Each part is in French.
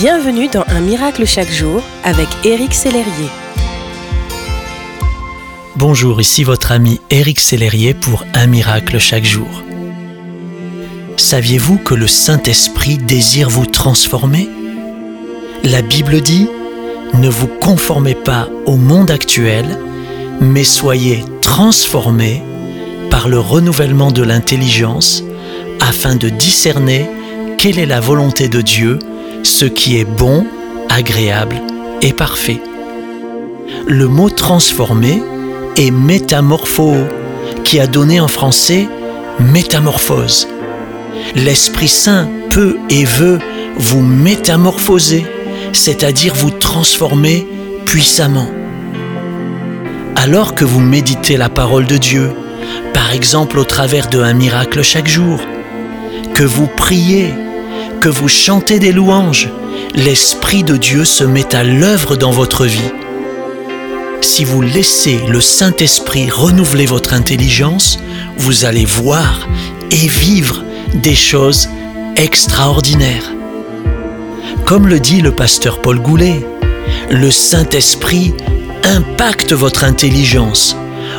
Bienvenue dans Un miracle chaque jour avec Éric Sellerier. Bonjour, ici votre ami Éric Sellerier pour Un miracle chaque jour. Saviez-vous que le Saint-Esprit désire vous transformer? La Bible dit Ne vous conformez pas au monde actuel, mais soyez transformés par le renouvellement de l'intelligence afin de discerner quelle est la volonté de Dieu, ce qui est bon, agréable et parfait. Le mot transformer est métamorpho, qui a donné en français métamorphose. L'Esprit Saint peut et veut vous métamorphoser, c'est-à-dire vous transformer puissamment. Alors que vous méditez la parole de Dieu, par exemple au travers de un miracle chaque jour, que vous priez, que vous chantez des louanges, l'Esprit de Dieu se met à l'œuvre dans votre vie. Si vous laissez le Saint-Esprit renouveler votre intelligence, vous allez voir et vivre des choses extraordinaires. Comme le dit le pasteur Paul Goulet, le Saint-Esprit impacte votre intelligence.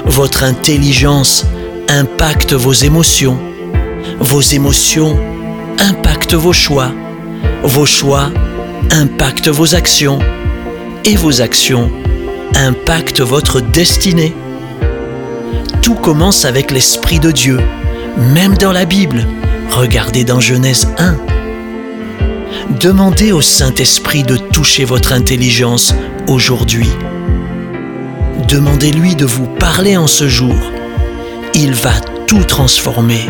Votre intelligence impacte vos émotions. Vos émotions vos choix. Vos choix impactent vos actions. Et vos actions impactent votre destinée. Tout commence avec l'Esprit de Dieu, même dans la Bible. Regardez dans Genèse 1. Demandez au Saint-Esprit de toucher votre intelligence aujourd'hui. Demandez-lui de vous parler en ce jour. Il va tout transformer,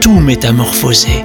tout métamorphoser.